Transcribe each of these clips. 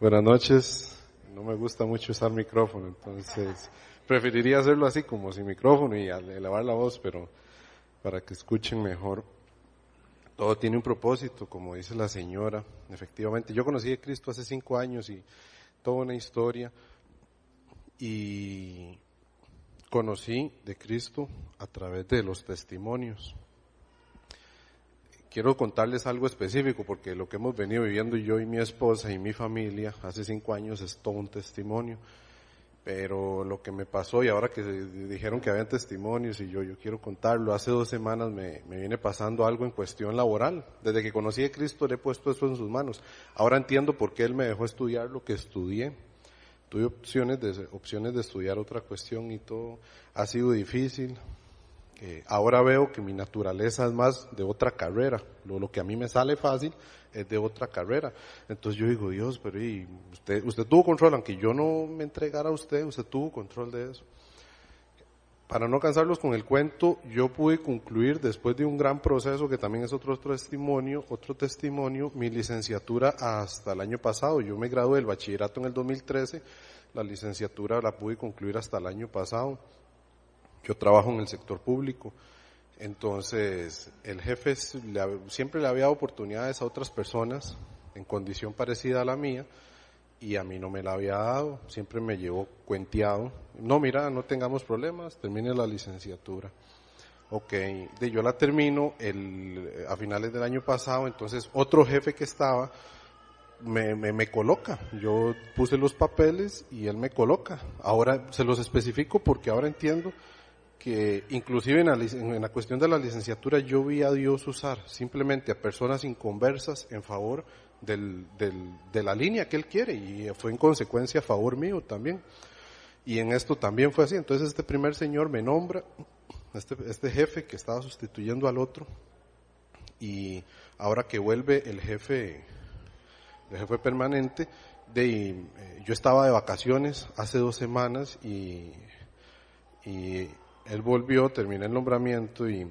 Buenas noches. No me gusta mucho usar micrófono, entonces preferiría hacerlo así como sin micrófono y elevar la voz, pero para que escuchen mejor. Todo tiene un propósito, como dice la señora. Efectivamente, yo conocí a Cristo hace cinco años y toda una historia. Y conocí de Cristo a través de los testimonios. Quiero contarles algo específico porque lo que hemos venido viviendo yo y mi esposa y mi familia hace cinco años es todo un testimonio. Pero lo que me pasó y ahora que dijeron que había testimonios y yo, yo quiero contarlo, hace dos semanas me, me viene pasando algo en cuestión laboral. Desde que conocí a Cristo le he puesto eso en sus manos. Ahora entiendo por qué Él me dejó estudiar lo que estudié tuve opciones de, opciones de estudiar otra cuestión y todo. Ha sido difícil. Eh, ahora veo que mi naturaleza es más de otra carrera. Lo, que a mí me sale fácil es de otra carrera. Entonces yo digo, Dios, pero y usted, usted tuvo control, aunque yo no me entregara a usted, usted tuvo control de eso. Para no cansarlos con el cuento, yo pude concluir después de un gran proceso que también es otro testimonio, otro testimonio, mi licenciatura hasta el año pasado. Yo me gradué del bachillerato en el 2013, la licenciatura la pude concluir hasta el año pasado. Yo trabajo en el sector público. Entonces, el jefe siempre le había dado oportunidades a otras personas en condición parecida a la mía y a mí no me la había dado, siempre me llevó cuenteado. No, mira, no tengamos problemas, termine la licenciatura. Ok, de yo la termino el, a finales del año pasado, entonces otro jefe que estaba me, me, me, coloca. Yo puse los papeles y él me coloca. Ahora se los especifico porque ahora entiendo que inclusive en la, en la cuestión de la licenciatura yo vi a Dios usar simplemente a personas inconversas en favor del, del, de la línea que él quiere y fue en consecuencia a favor mío también. Y en esto también fue así. Entonces este primer señor me nombra, este, este jefe que estaba sustituyendo al otro, y ahora que vuelve el jefe, el jefe permanente, de, eh, yo estaba de vacaciones hace dos semanas y, y él volvió, termina el nombramiento y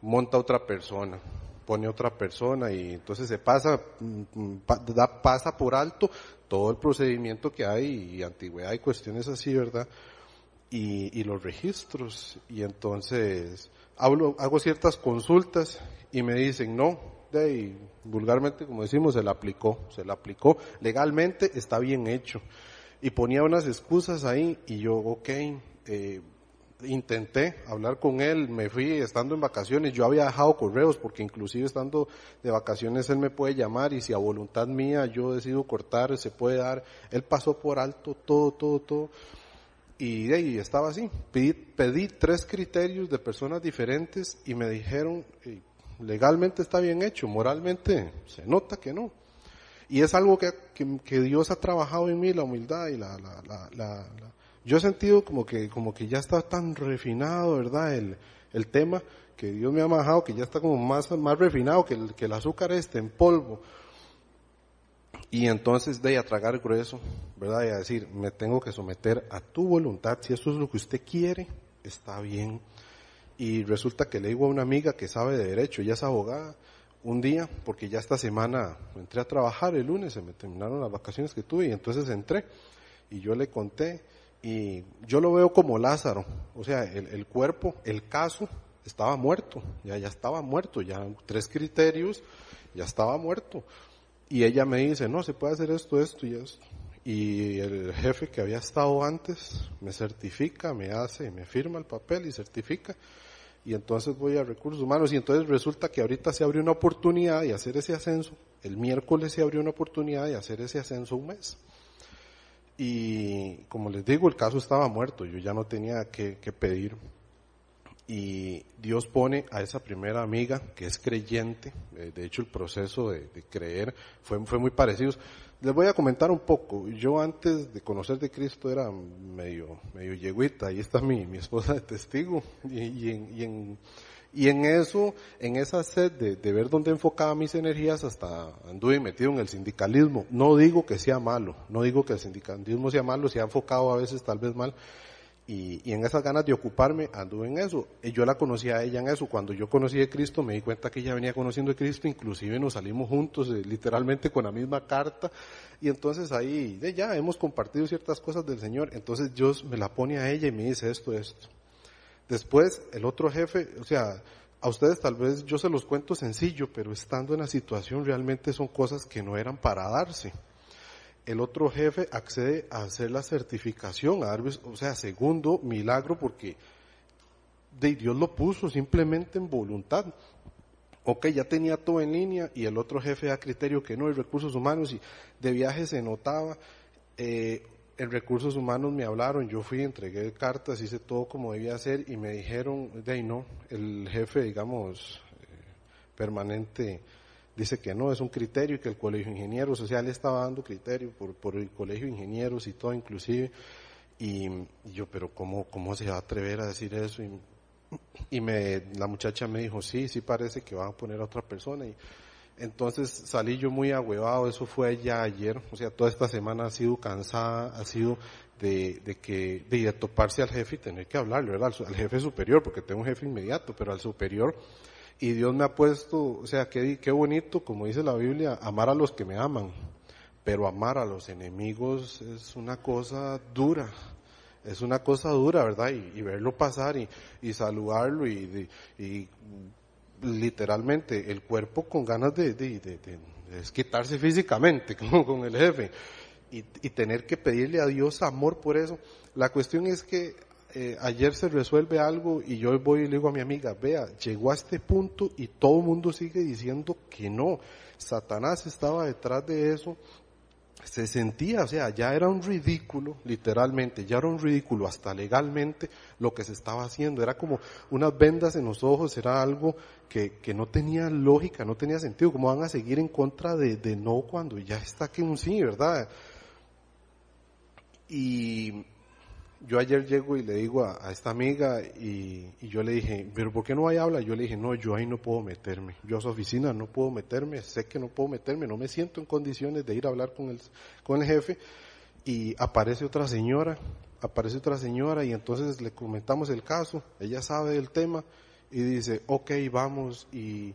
monta otra persona pone otra persona y entonces se pasa, mm, da, pasa por alto todo el procedimiento que hay y antigüedad y cuestiones así, ¿verdad? Y, y los registros. Y entonces hago ciertas consultas y me dicen, no, de vulgarmente como decimos, se la aplicó, se la aplicó, legalmente está bien hecho. Y ponía unas excusas ahí y yo, ok, eh, intenté hablar con él, me fui estando en vacaciones, yo había dejado correos porque inclusive estando de vacaciones él me puede llamar y si a voluntad mía yo decido cortar, se puede dar, él pasó por alto todo, todo, todo y ahí estaba así, pedí, tres criterios de personas diferentes y me dijeron, legalmente está bien hecho, moralmente se nota que no. Y es algo que, que, Dios ha trabajado en mí, la humildad y la yo he sentido como que, como que ya está tan refinado, ¿verdad? El, el tema que Dios me ha majado, que ya está como más, más refinado que el, que el azúcar este en polvo. Y entonces de a tragar grueso, ¿verdad? Y a decir, me tengo que someter a tu voluntad, si eso es lo que usted quiere, está bien. Y resulta que le digo a una amiga que sabe de derecho, ella es abogada, un día, porque ya esta semana entré a trabajar el lunes, se me terminaron las vacaciones que tuve y entonces entré y yo le conté y yo lo veo como Lázaro, o sea, el, el, cuerpo, el caso estaba muerto, ya, ya estaba muerto, ya tres criterios, ya estaba muerto. Y ella me dice, no, se puede hacer esto, esto y esto. Y el jefe que había estado antes me certifica, me hace, me firma el papel y certifica. Y entonces voy a recursos humanos y entonces resulta que ahorita se abrió una oportunidad de hacer ese ascenso. El miércoles se abrió una oportunidad de hacer ese ascenso un mes. Y como les digo, el caso estaba muerto, yo ya no tenía que, pedir. Y Dios pone a esa primera amiga que es creyente, eh, de hecho el proceso de, creer fue, fue muy parecido. Les voy a comentar un poco. Yo antes de conocer de Cristo era medio, medio yeguita, ahí está mi, mi esposa de testigo. Y, en eso, en esa sed de, ver dónde enfocaba mis energías, hasta anduve metido en el sindicalismo. No digo que sea malo, no digo que el sindicalismo sea malo, se ha enfocado a veces tal vez mal. Y, y en esas ganas de ocuparme, anduve en eso. Y yo la conocí a ella en eso. Cuando yo conocí a Cristo, me di cuenta que ella venía conociendo a Cristo, inclusive nos salimos juntos, eh, literalmente con la misma carta. Y entonces ahí, ya, hemos compartido ciertas cosas del Señor. Entonces Dios me la pone a ella y me dice esto, esto. Después, el otro jefe, o sea, a ustedes tal vez yo se los cuento sencillo, pero estando en la situación realmente son cosas que no eran para darse. El otro jefe accede a hacer la certificación, a dar, o sea, segundo milagro porque de Dios lo puso simplemente en voluntad. Ok, ya tenía todo en línea y el otro jefe da criterio que no, y recursos humanos y de viaje se notaba. Eh, en recursos humanos me hablaron, yo fui, entregué cartas, hice todo como debía hacer y me dijeron, de ahí no, el jefe, digamos, eh, permanente, dice que no, es un criterio y que el colegio de ingenieros, le estaba dando criterio por, por el colegio de ingenieros y todo inclusive, y, yo, pero ¿cómo, ¿cómo se va a atrever a decir eso? Y y me, la muchacha me dijo, sí, sí parece que van a poner a otra persona. Y entonces salí yo muy ahuevado, eso fue ya ayer, o sea, toda esta semana ha sido cansada, ha sido de, de que, de, toparse al jefe y tener que hablarle, ¿verdad? Al, jefe superior, porque tengo un jefe inmediato, pero al superior. Y Dios me ha puesto, o sea, qué, qué bonito, como dice la Biblia, amar a los que me aman. Pero amar a los enemigos es una cosa dura es una cosa dura, ¿verdad? Y, verlo pasar y, y saludarlo y, y, literalmente el cuerpo con ganas de, de, de, quitarse físicamente, como con el jefe, y, tener que pedirle a Dios amor por eso. La cuestión es que eh, ayer se resuelve algo y yo voy y le digo a mi amiga, vea, llegó a este punto y todo el mundo sigue diciendo que no. Satanás estaba detrás de eso se sentía, o sea, ya era un ridículo, literalmente, ya era un ridículo hasta legalmente lo que se estaba haciendo. Era como unas vendas en los ojos, era algo que, que no tenía lógica, no tenía sentido. ¿Cómo van a seguir en contra de, de no cuando ya está que un sí, verdad? Y yo ayer llego y le digo a, esta amiga y, yo le dije, pero ¿por qué no hay habla? Yo le dije, no, yo ahí no puedo meterme. Yo a su oficina no puedo meterme, sé que no puedo meterme, no me siento en condiciones de ir a hablar con el, con el jefe. Y aparece otra señora, aparece otra señora y entonces le comentamos el caso, ella sabe del tema y dice, ok, vamos y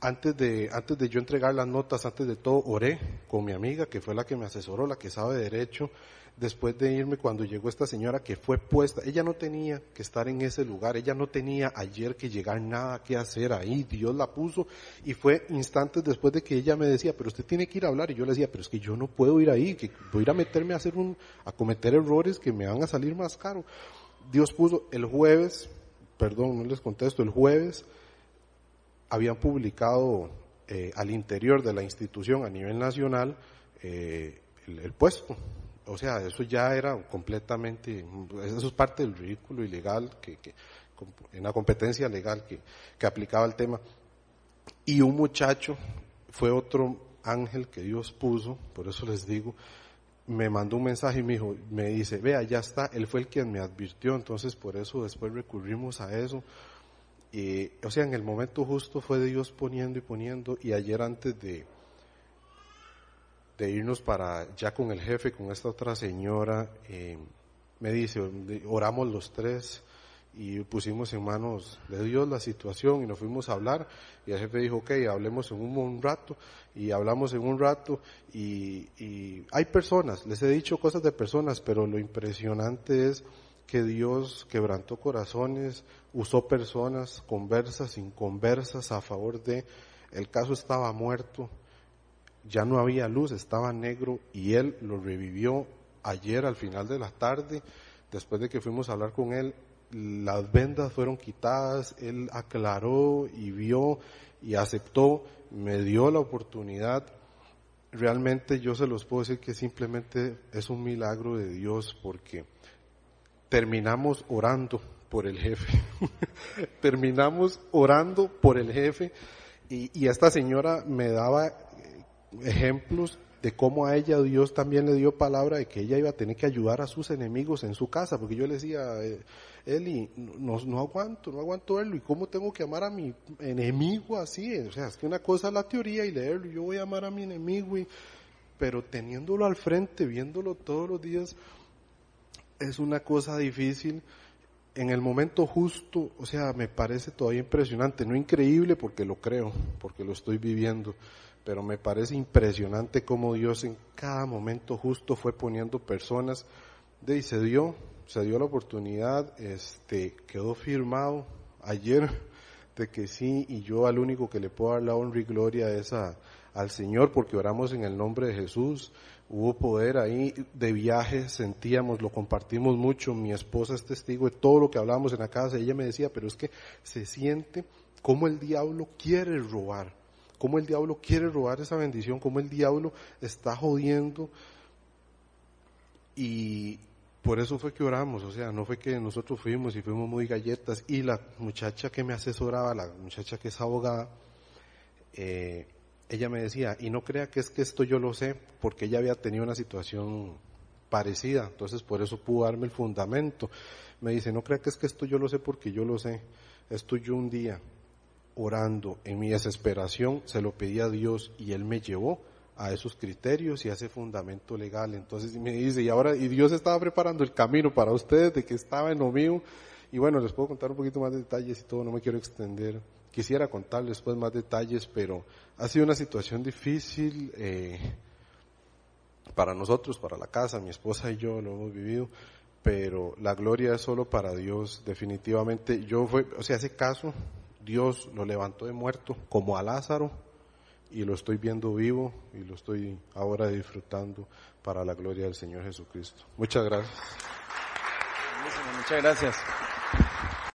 antes de, antes de yo entregar las notas, antes de todo, oré con mi amiga, que fue la que me asesoró, la que sabe derecho, después de irme cuando llegó esta señora que fue puesta, ella no tenía que estar en ese lugar, ella no tenía ayer que llegar nada que hacer ahí, Dios la puso y fue instantes después de que ella me decía, pero usted tiene que ir a hablar y yo le decía, pero es que yo no puedo ir ahí, que voy a ir a meterme a hacer un, a cometer errores que me van a salir más caro. Dios puso el jueves, perdón, no les contesto, el jueves habían publicado eh, al interior de la institución a nivel nacional eh, el puesto o sea, eso ya era completamente, eso es parte del ridículo ilegal, que, que en la competencia legal que, que aplicaba el tema. Y un muchacho, fue otro ángel que Dios puso, por eso les digo, me mandó un mensaje y me dijo, me dice, vea, ya está, él fue el quien me advirtió, entonces por eso después recurrimos a eso. Y, o sea, en el momento justo fue Dios poniendo y poniendo, y ayer antes de, de irnos para ya con el jefe, con esta otra señora, eh, me dice, oramos los tres y pusimos en manos de Dios la situación y nos fuimos a hablar y el jefe dijo, ok, hablemos en un, rato y hablamos en un rato y, y hay personas, les he dicho cosas de personas, pero lo impresionante es que Dios quebrantó corazones, usó personas conversas, inconversas a favor de, el caso estaba muerto, ya no había luz, estaba negro y él lo revivió ayer al final de la tarde, después de que fuimos a hablar con él, las vendas fueron quitadas, él aclaró y vio y aceptó, me dio la oportunidad. Realmente yo se los puedo decir que simplemente es un milagro de Dios porque terminamos orando por el jefe. terminamos orando por el jefe y, y esta señora me daba ejemplos de cómo a ella Dios también le dio palabra de que ella iba a tener que ayudar a sus enemigos en su casa, porque yo le decía, eh, Eli, no, no aguanto, no aguanto verlo, y cómo tengo que amar a mi enemigo así, o sea, es que una cosa es la teoría y leerlo, yo voy a amar a mi enemigo, y, pero teniéndolo al frente, viéndolo todos los días, es una cosa difícil, en el momento justo, o sea, me parece todavía impresionante, no increíble porque lo creo, porque lo estoy viviendo, pero me parece impresionante cómo Dios en cada momento justo fue poniendo personas, de y se dio, se dio la oportunidad, este, quedó firmado ayer de que sí, y yo al único que le puedo dar la honra y gloria es al Señor, porque oramos en el nombre de Jesús, hubo poder ahí de viaje, sentíamos, lo compartimos mucho, mi esposa es testigo de todo lo que hablábamos en la casa, ella me decía, pero es que se siente como el diablo quiere robar, como el diablo quiere robar esa bendición, como el diablo está jodiendo y por eso fue que oramos, o sea, no fue que nosotros fuimos y fuimos muy galletas y la muchacha que me asesoraba, la muchacha que es abogada, eh, ella me decía, y no crea que es que esto yo lo sé, porque ella había tenido una situación parecida, entonces por eso pudo darme el fundamento. Me dice, no crea que es que esto yo lo sé porque yo lo sé. Esto yo un día, orando en mi desesperación, se lo pedí a Dios y Él me llevó a esos criterios y a ese fundamento legal. Entonces me dice, y ahora, y Dios estaba preparando el camino para ustedes de que estaba en lo mío. Y bueno, les puedo contar un poquito más de detalles y todo, no me quiero extender. Quisiera contarles pues más detalles, pero ha sido una situación difícil eh, para nosotros, para la casa, mi esposa y yo lo hemos vivido, pero la gloria es solo para Dios, definitivamente. Yo fue, o sea, ese caso, Dios lo levantó de muerto, como a Lázaro, y lo estoy viendo vivo y lo estoy ahora disfrutando para la gloria del Señor Jesucristo. Muchas gracias. Muchas gracias.